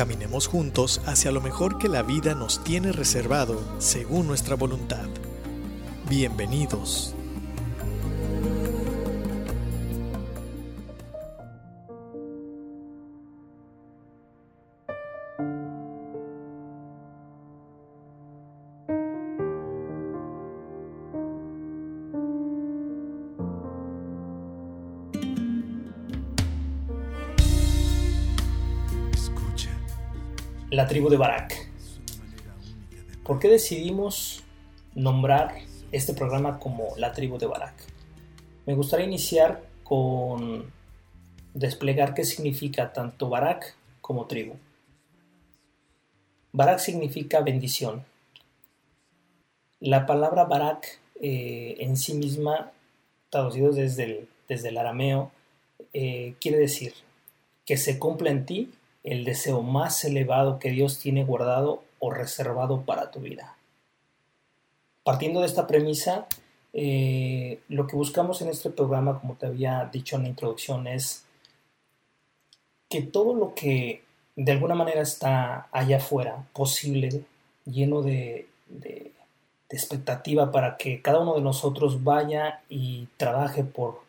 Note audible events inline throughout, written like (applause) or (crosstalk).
Caminemos juntos hacia lo mejor que la vida nos tiene reservado según nuestra voluntad. Bienvenidos. La tribu de Barak. ¿Por qué decidimos nombrar este programa como la tribu de Barak? Me gustaría iniciar con desplegar qué significa tanto Barak como tribu. Barak significa bendición. La palabra Barak eh, en sí misma, traducido desde el, desde el arameo, eh, quiere decir que se cumpla en ti el deseo más elevado que Dios tiene guardado o reservado para tu vida. Partiendo de esta premisa, eh, lo que buscamos en este programa, como te había dicho en la introducción, es que todo lo que de alguna manera está allá afuera, posible, lleno de, de expectativa para que cada uno de nosotros vaya y trabaje por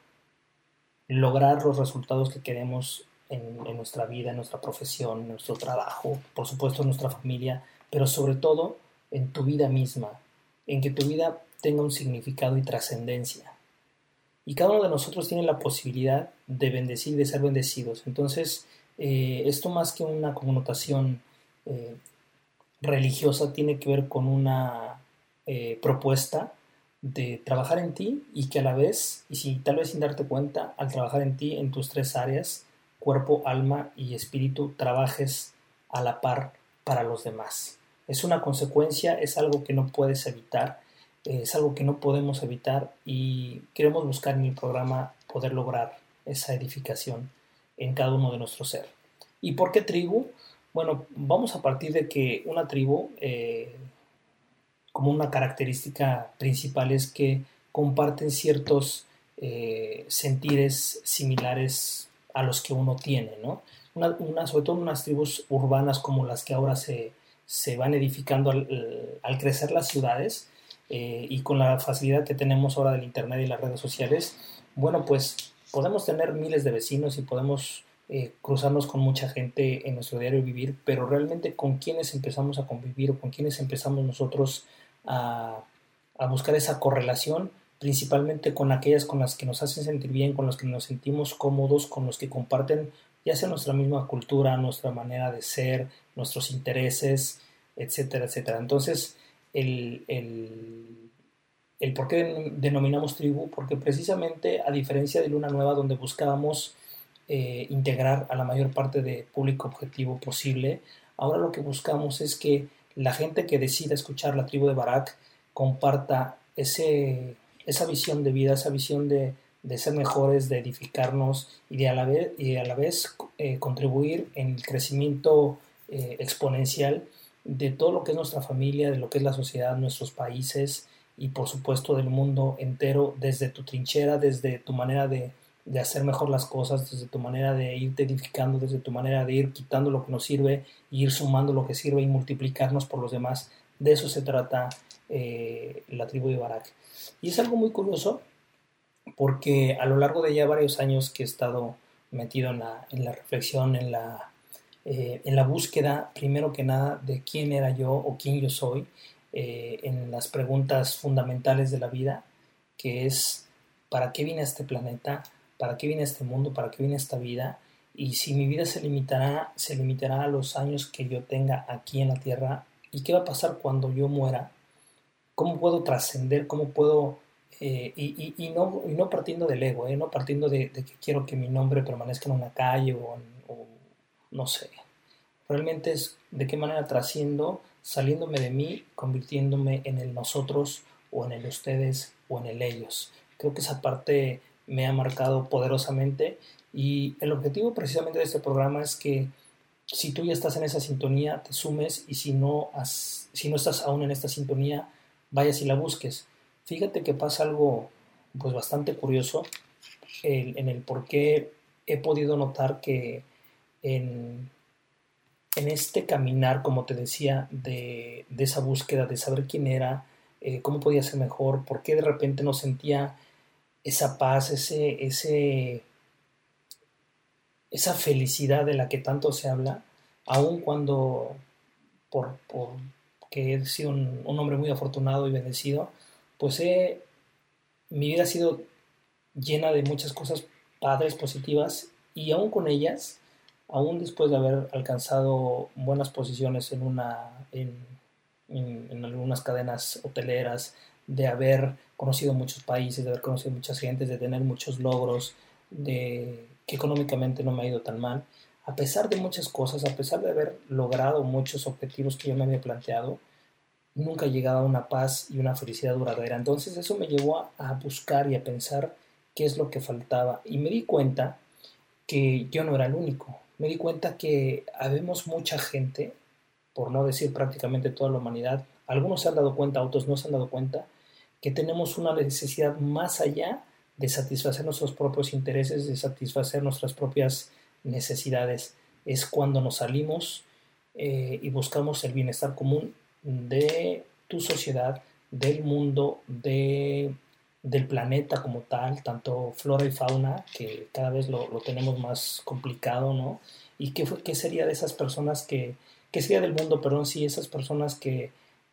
lograr los resultados que queremos en, nuestra vida, en nuestra profesión, en nuestro trabajo, por supuesto en nuestra familia, pero sobre todo en tu vida misma, en que tu vida tenga un significado y trascendencia. Y cada uno de nosotros tiene la posibilidad de bendecir, de ser bendecidos. Entonces, eh, esto más que una connotación eh, religiosa tiene que ver con una eh, propuesta de trabajar en ti y que a la vez, y si tal vez sin darte cuenta, al trabajar en ti en tus tres áreas, cuerpo, alma y espíritu trabajes a la par para los demás. Es una consecuencia, es algo que no puedes evitar, es algo que no podemos evitar y queremos buscar en el programa poder lograr esa edificación en cada uno de nuestro ser. ¿Y por qué tribu? Bueno, vamos a partir de que una tribu, eh, como una característica principal, es que comparten ciertos eh, sentires similares a los que uno tiene, ¿no? Una, sobre todo unas tribus urbanas como las que ahora se, van edificando al, crecer las ciudades eh, y con la facilidad que tenemos ahora del Internet y las redes sociales, bueno, pues podemos tener miles de vecinos y podemos eh, cruzarnos con mucha gente en nuestro diario vivir, pero realmente con quienes empezamos a convivir o con quienes empezamos nosotros a, a buscar esa correlación, principalmente con aquellas con las que nos hacen sentir bien, con las que nos sentimos cómodos, con los que comparten ya sea nuestra misma cultura, nuestra manera de ser, nuestros intereses, etcétera, etcétera. Entonces, el, el, por qué denominamos tribu, porque precisamente a diferencia de Luna Nueva, donde buscábamos eh, integrar a la mayor parte de público objetivo posible, ahora lo que buscamos es que la gente que decida escuchar la tribu de Barak comparta ese esa visión de vida, esa visión de, ser mejores, de edificarnos y de a la vez, y a la vez eh, contribuir en el crecimiento eh, exponencial de todo lo que es nuestra familia, de lo que es la sociedad, nuestros países y por supuesto del mundo entero, desde tu trinchera, desde tu manera de, de hacer mejor las cosas, desde tu manera de irte edificando, desde tu manera de ir quitando lo que nos sirve, y ir sumando lo que sirve y multiplicarnos por los demás. De eso se trata eh, la tribu de Barak. Y es algo muy curioso porque a lo largo de ya varios años que he estado metido en la, reflexión, en la, eh, en la búsqueda, primero que nada, de quién era yo o quién yo soy, eh, en las preguntas fundamentales de la vida, que es, ¿para qué vine a este planeta? ¿Para qué vine a este mundo? ¿Para qué vine a esta vida? Y si mi vida se limitará, se limitará a los años que yo tenga aquí en la Tierra, ¿y qué va a pasar cuando yo muera? Cómo puedo trascender, cómo puedo, eh, y, no, no partiendo del ego, eh, no partiendo de, que quiero que mi nombre permanezca en una calle o, no sé. Realmente es de qué manera trasciendo, saliéndome de mí, convirtiéndome en el nosotros o en el ustedes o en el ellos. Creo que esa parte me ha marcado poderosamente y el objetivo precisamente de este programa es que si tú ya estás en esa sintonía, te sumes y si no, si no estás aún en esta sintonía, vayas y la busques. Fíjate que pasa algo pues bastante curioso en el por qué he podido notar que en, en este caminar, como te decía, de, de, esa búsqueda, de saber quién era, eh, cómo podía ser mejor, por qué de repente no sentía esa paz, ese, ese, esa felicidad de la que tanto se habla, aun cuando por, por que he sido un, hombre muy afortunado y bendecido, pues he, mi vida ha sido llena de muchas cosas padres, positivas, y aún con ellas, aún después de haber alcanzado buenas posiciones en, una, en, en, algunas cadenas hoteleras, de haber conocido muchos países, de haber conocido muchas gentes, de tener muchos logros, de que económicamente no me ha ido tan mal, a pesar de muchas cosas, a pesar de haber logrado muchos objetivos que yo me había planteado, nunca he llegado a una paz y una felicidad duradera. Entonces eso me llevó a, buscar y a pensar qué es lo que faltaba. Y me di cuenta que yo no era el único. Me di cuenta que habemos mucha gente, por no decir prácticamente toda la humanidad, algunos se han dado cuenta, otros no se han dado cuenta, que tenemos una necesidad más allá de satisfacer nuestros propios intereses, de satisfacer nuestras propias necesidades. Es cuando nos salimos eh, y buscamos el bienestar común de tu sociedad, del mundo, de, del planeta como tal, tanto flora y fauna, que cada vez lo, tenemos más complicado, ¿no? ¿Y qué, qué sería de esas personas que, qué sería del mundo, perdón, sí, esas personas que,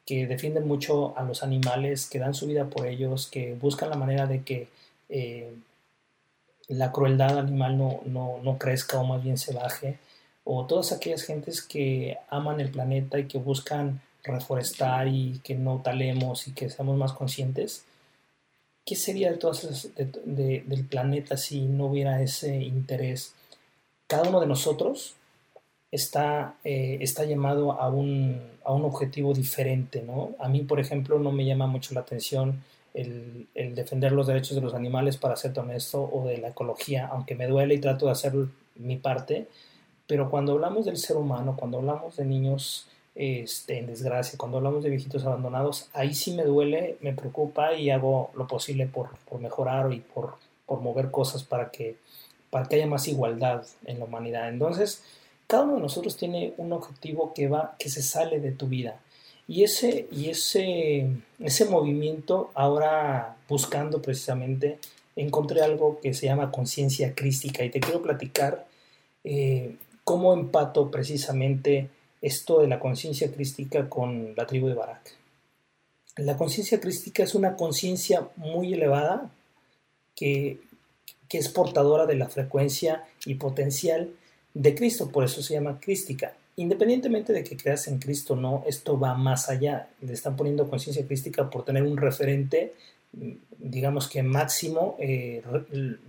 que defienden mucho a los animales, que dan su vida por ellos, que buscan la manera de que eh, la crueldad animal no, no, no, crezca o más bien se baje, o todas aquellas gentes que aman el planeta y que buscan reforestar y que no talemos y que seamos más conscientes, ¿qué sería de todas del planeta si no hubiera ese interés? Cada uno de nosotros está, eh, está llamado a un, a un objetivo diferente, ¿no? A mí, por ejemplo, no me llama mucho la atención el, defender los derechos de los animales, para ser honesto, o de la ecología, aunque me duele y trato de hacer mi parte, pero cuando hablamos del ser humano, cuando hablamos de niños este, en desgracia, cuando hablamos de viejitos abandonados, ahí sí me duele, me preocupa y hago lo posible por, mejorar y por, por, mover cosas para que, para que haya más igualdad en la humanidad. Entonces, cada uno de nosotros tiene un objetivo que va, que se sale de tu vida. Y ese, y ese, ese movimiento, ahora buscando precisamente, encontré algo que se llama conciencia crística y te quiero platicar eh, cómo empato precisamente esto de la conciencia crística con la tribu de Barak. La conciencia crística es una conciencia muy elevada que, que es portadora de la frecuencia y potencial de Cristo, por eso se llama crística independientemente de que creas en Cristo o no, esto va más allá. Le están poniendo conciencia crística por tener un referente, digamos que máximo, eh,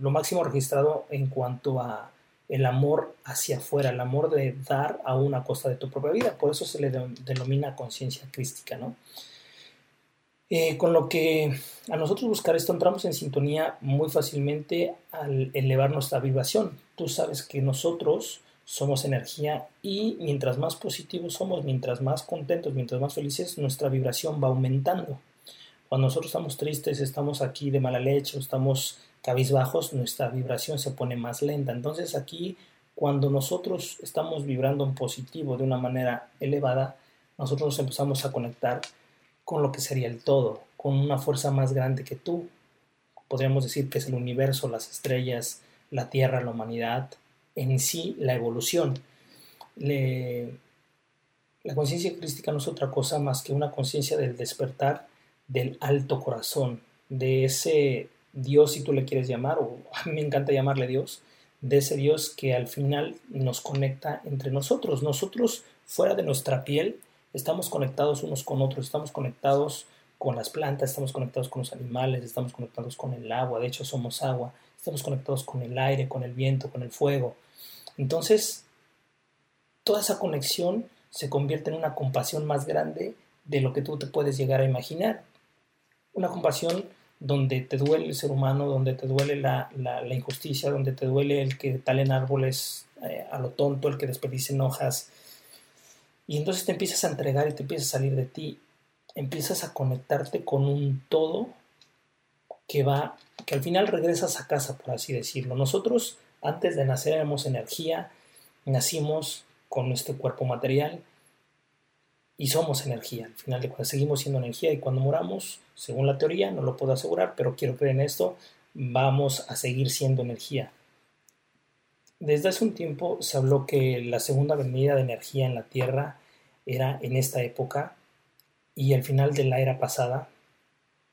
lo máximo registrado en cuanto a el amor hacia afuera, el amor de dar a una costa de tu propia vida. Por eso se le denomina conciencia crística, ¿no? Eh, con lo que a nosotros buscar esto entramos en sintonía muy fácilmente al elevar nuestra vibración. Tú sabes que nosotros somos energía y mientras más positivos somos, mientras más contentos, mientras más felices, nuestra vibración va aumentando. Cuando nosotros estamos tristes, estamos aquí de mala leche, estamos cabizbajos, nuestra vibración se pone más lenta. Entonces aquí, cuando nosotros estamos vibrando en positivo de una manera elevada, nosotros nos empezamos a conectar con lo que sería el todo, con una fuerza más grande que tú. Podríamos decir que es el universo, las estrellas, la tierra, la humanidad, en sí la evolución. la conciencia crística no es otra cosa más que una conciencia del despertar del alto corazón, de ese Dios, si tú le quieres llamar, o (laughs) a mí me encanta llamarle Dios, de ese Dios que al final nos conecta entre nosotros. Nosotros, fuera de nuestra piel, estamos conectados unos con otros, estamos conectados con las plantas, estamos conectados con los animales, estamos conectados con el agua, de hecho somos agua, estamos conectados con el aire, con el viento, con el fuego. Entonces, toda esa conexión se convierte en una compasión más grande de lo que tú te puedes llegar a imaginar. Una compasión donde te duele el ser humano, donde te duele la, injusticia, donde te duele el que talen árboles eh, a lo tonto, el que desperdicen hojas. Y entonces te empiezas a entregar y te empiezas a salir de ti, empiezas a conectarte con un todo que va, que al final regresas a casa, por así decirlo. Nosotros antes de nacer éramos energía, nacimos con nuestro cuerpo material y somos energía. Al final de cuentas seguimos siendo energía y cuando moramos, según la teoría, no lo puedo asegurar, pero quiero creer en esto, vamos a seguir siendo energía. Desde hace un tiempo se habló que la segunda venida de energía en la Tierra era en esta época y el final de la era pasada,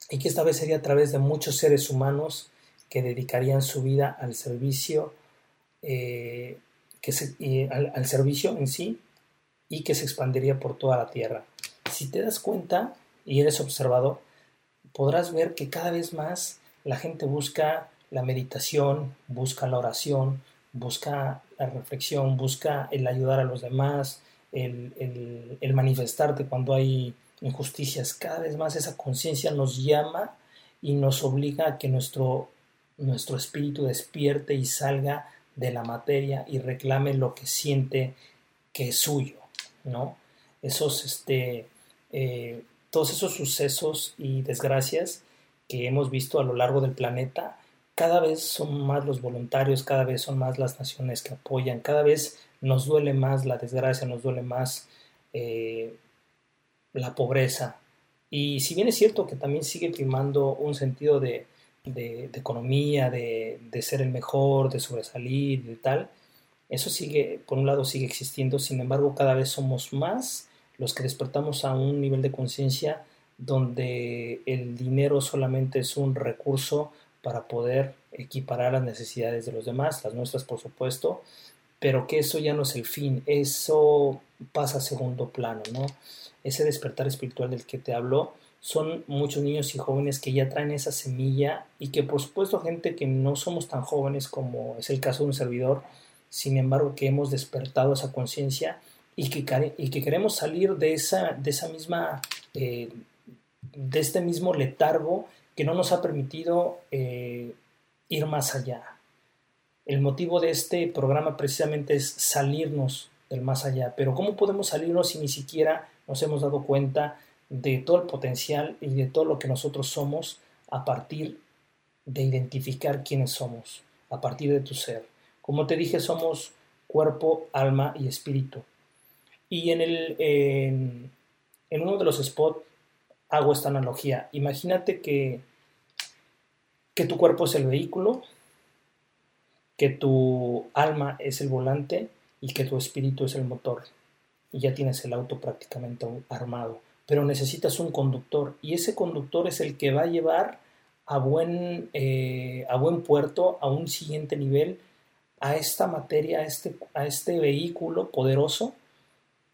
y que esta vez sería a través de muchos seres humanos que dedicarían su vida al servicio, eh, que al, servicio en sí y que se expandiría por toda la tierra. Si te das cuenta y eres observado, podrás ver que cada vez más la gente busca la meditación, busca la oración, busca la reflexión, busca el ayudar a los demás, el, el manifestarte cuando hay injusticias. Cada vez más esa conciencia nos llama y nos obliga a que nuestro nuestro espíritu despierte y salga de la materia y reclame lo que siente que es suyo, ¿no? Esos, este, eh, todos esos sucesos y desgracias que hemos visto a lo largo del planeta, cada vez son más los voluntarios, cada vez son más las naciones que apoyan, cada vez nos duele más la desgracia, nos duele más eh, la pobreza. Y si bien es cierto que también sigue primando un sentido de, de, economía, de, ser el mejor, de sobresalir y tal, eso sigue, por un lado sigue existiendo, sin embargo cada vez somos más los que despertamos a un nivel de conciencia donde el dinero solamente es un recurso para poder equiparar las necesidades de los demás, las nuestras por supuesto, pero que eso ya no es el fin, eso pasa a segundo plano, ¿no? Ese despertar espiritual del que te hablo son muchos niños y jóvenes que ya traen esa semilla y que por supuesto gente que no somos tan jóvenes como es el caso de un servidor, sin embargo que hemos despertado esa conciencia y que, y que queremos salir de esa, de esa misma, eh, de este mismo letargo que no nos ha permitido eh, ir más allá. El motivo de este programa precisamente es salirnos del más allá, pero ¿cómo podemos salirnos si ni siquiera nos hemos dado cuenta de todo el potencial y de todo lo que nosotros somos a partir de identificar quiénes somos, a partir de tu ser. Como te dije, somos cuerpo, alma y espíritu. Y en, el, en, uno de los spots hago esta analogía. Imagínate que, que tu cuerpo es el vehículo, que tu alma es el volante y que tu espíritu es el motor. Y ya tienes el auto prácticamente armado pero necesitas un conductor y ese conductor es el que va a llevar a buen, eh, a buen puerto, a un siguiente nivel, a esta materia, a este, a este vehículo poderoso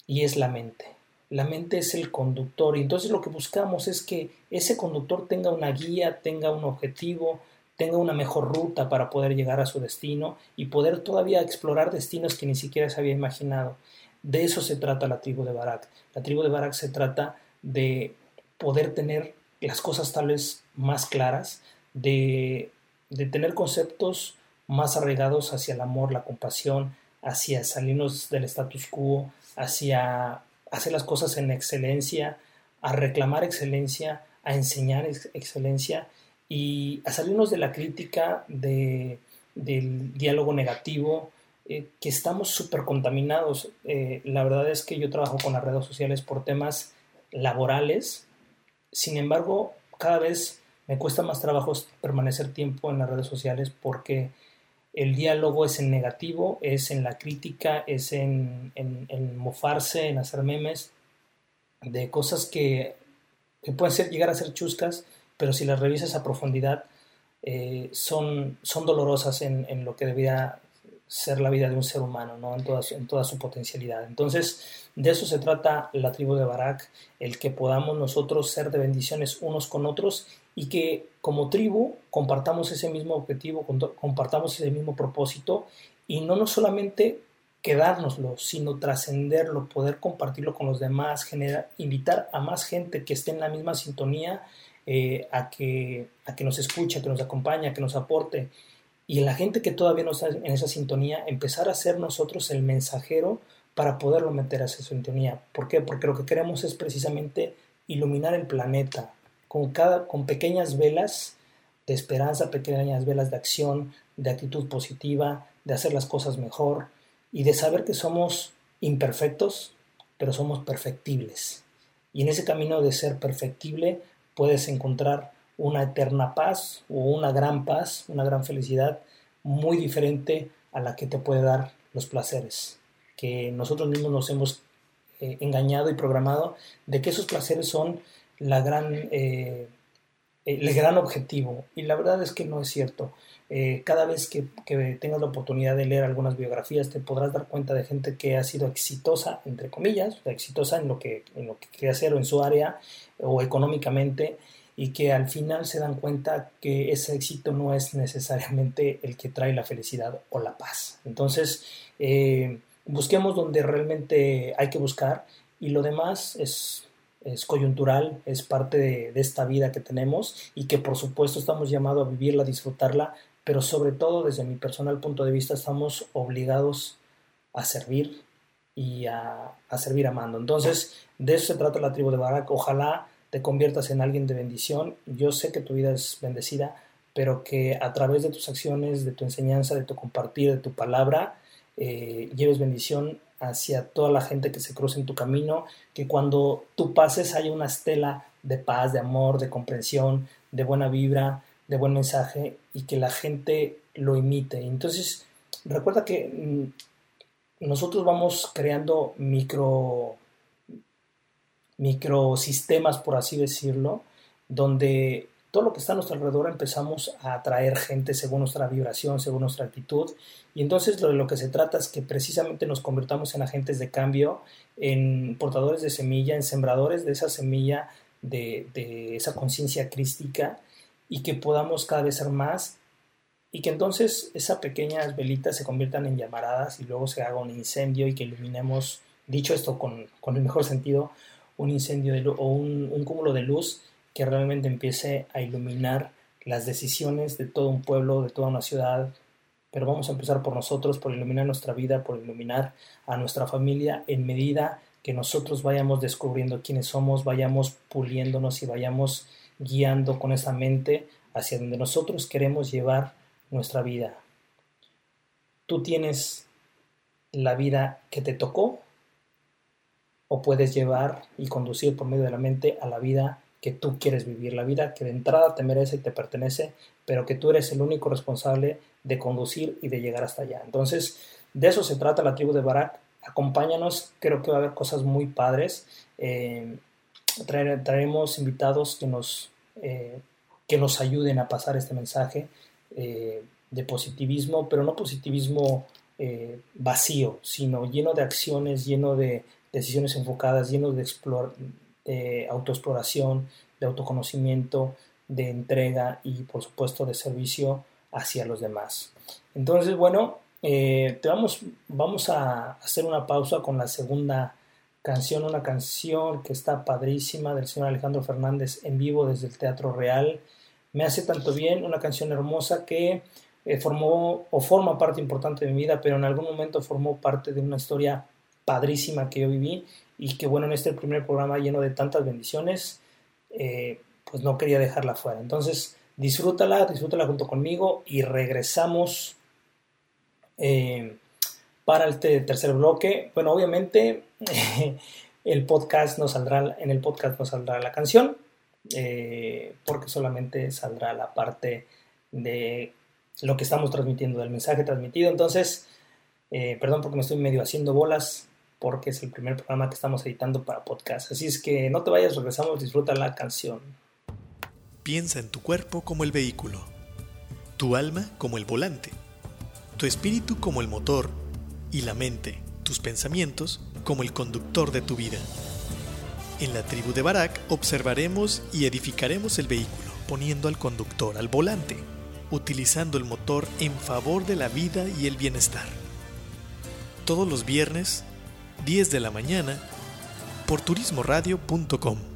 y es la mente. La mente es el conductor y entonces lo que buscamos es que ese conductor tenga una guía, tenga un objetivo, tenga una mejor ruta para poder llegar a su destino y poder todavía explorar destinos que ni siquiera se había imaginado. De eso se trata la tribu de Barak. La tribu de Barak se trata de poder tener las cosas tal vez más claras, de, tener conceptos más arraigados hacia el amor, la compasión, hacia salirnos del status quo, hacia hacer las cosas en excelencia, a reclamar excelencia, a enseñar excelencia y a salirnos de la crítica, de, del diálogo negativo, eh, que estamos súper contaminados. Eh, la verdad es que yo trabajo con las redes sociales por temas laborales. Sin embargo, cada vez me cuesta más trabajo permanecer tiempo en las redes sociales porque el diálogo es en negativo, es en la crítica, es en, mofarse, en hacer memes de cosas que, pueden ser, llegar a ser chuscas, pero si las revisas a profundidad eh, son, son dolorosas en, en, lo que debía ser la vida de un ser humano, ¿no? En toda, en toda su potencialidad. Entonces, de eso se trata la tribu de Barak, el que podamos nosotros ser de bendiciones unos con otros y que como tribu compartamos ese mismo objetivo, compartamos ese mismo propósito y no, no solamente quedárnoslo, sino trascenderlo, poder compartirlo con los demás, generar, invitar a más gente que esté en la misma sintonía eh, a, que, a que nos escuche, a que nos acompañe, a que nos aporte. Y la gente que todavía no está en esa sintonía, empezar a ser nosotros el mensajero para poderlo meter a esa sintonía. ¿Por qué? Porque lo que queremos es precisamente iluminar el planeta con, cada, con pequeñas velas de esperanza, pequeñas velas de acción, de actitud positiva, de hacer las cosas mejor y de saber que somos imperfectos, pero somos perfectibles. Y en ese camino de ser perfectible puedes encontrar una eterna paz o una gran paz, una gran felicidad muy diferente a la que te puede dar los placeres, que nosotros mismos nos hemos eh, engañado y programado de que esos placeres son la gran, eh, el gran objetivo. Y la verdad es que no es cierto. Eh, cada vez que, tengas la oportunidad de leer algunas biografías te podrás dar cuenta de gente que ha sido exitosa, entre comillas, exitosa en lo que, en lo que quiere hacer o en su área o económicamente y que al final se dan cuenta que ese éxito no es necesariamente el que trae la felicidad o la paz. Entonces, eh, busquemos donde realmente hay que buscar y lo demás es, coyuntural, es parte de, de, esta vida que tenemos y que por supuesto estamos llamados a vivirla, a disfrutarla, pero sobre todo desde mi personal punto de vista estamos obligados a servir y a, a servir amando. Entonces, de eso se trata la tribu de Barak. Ojalá te conviertas en alguien de bendición. Yo sé que tu vida es bendecida, pero que a través de tus acciones, de tu enseñanza, de tu compartir, de tu palabra, eh, lleves bendición hacia toda la gente que se cruce en tu camino, que cuando tú pases haya una estela de paz, de amor, de comprensión, de buena vibra, de buen mensaje y que la gente lo imite. Entonces, recuerda que mm, nosotros vamos creando micro microsistemas, por así decirlo, donde todo lo que está a nuestro alrededor empezamos a atraer gente según nuestra vibración, según nuestra actitud. Y entonces lo de lo que se trata es que precisamente nos convirtamos en agentes de cambio, en portadores de semilla, en sembradores de esa semilla, de, de esa conciencia crística y que podamos cada vez ser más y que entonces esas pequeñas velitas se conviertan en llamaradas y luego se haga un incendio y que iluminemos, dicho esto con, con el mejor sentido, un incendio de o un, un cúmulo de luz que realmente empiece a iluminar las decisiones de todo un pueblo, de toda una ciudad, pero vamos a empezar por nosotros, por iluminar nuestra vida, por iluminar a nuestra familia en medida que nosotros vayamos descubriendo quiénes somos, vayamos puliéndonos y vayamos guiando con esa mente hacia donde nosotros queremos llevar nuestra vida. Tú tienes la vida que te tocó o puedes llevar y conducir por medio de la mente a la vida que tú quieres vivir, la vida que de entrada te merece y te pertenece, pero que tú eres el único responsable de conducir y de llegar hasta allá. Entonces, de eso se trata la tribu de Barak. Acompáñanos, creo que va a haber cosas muy padres. Eh, traeremos invitados que nos eh, que nos ayuden a pasar este mensaje eh, de positivismo, pero no positivismo eh, vacío, sino lleno de acciones, lleno de decisiones enfocadas, lleno de, de autoexploración, de autoconocimiento, de entrega y por supuesto de servicio hacia los demás. Entonces, bueno, te vamos, vamos a hacer una pausa con la segunda canción, una canción que está padrísima del señor Alejandro Fernández en vivo desde el Teatro Real. Me hace tanto bien, una canción hermosa que eh, formó o forma parte importante de mi vida, pero en algún momento formó parte de una historia padrísima que yo viví y que bueno, en este primer programa lleno de tantas bendiciones, eh, pues no quería dejarla fuera. Entonces, disfrútala, disfrútala junto conmigo y regresamos. Eh, para este tercer bloque. Bueno, obviamente (laughs) el podcast no saldrá, en el podcast no saldrá la canción, eh, porque solamente saldrá la parte de lo que estamos transmitiendo, del mensaje transmitido. Entonces, perdón porque me estoy medio haciendo bolas, porque es el primer programa que estamos editando para podcast. Así es que no te vayas, regresamos, disfruta la canción. Piensa en tu cuerpo como el vehículo, tu alma como el volante, tu espíritu como el motor y la mente, tus pensamientos, como el conductor de tu vida. En la tribu de Barak observaremos y edificaremos el vehículo, poniendo al conductor al volante, utilizando el motor en favor de la vida y el bienestar. todos los viernes, 10 de la mañana, por turismoradio.com.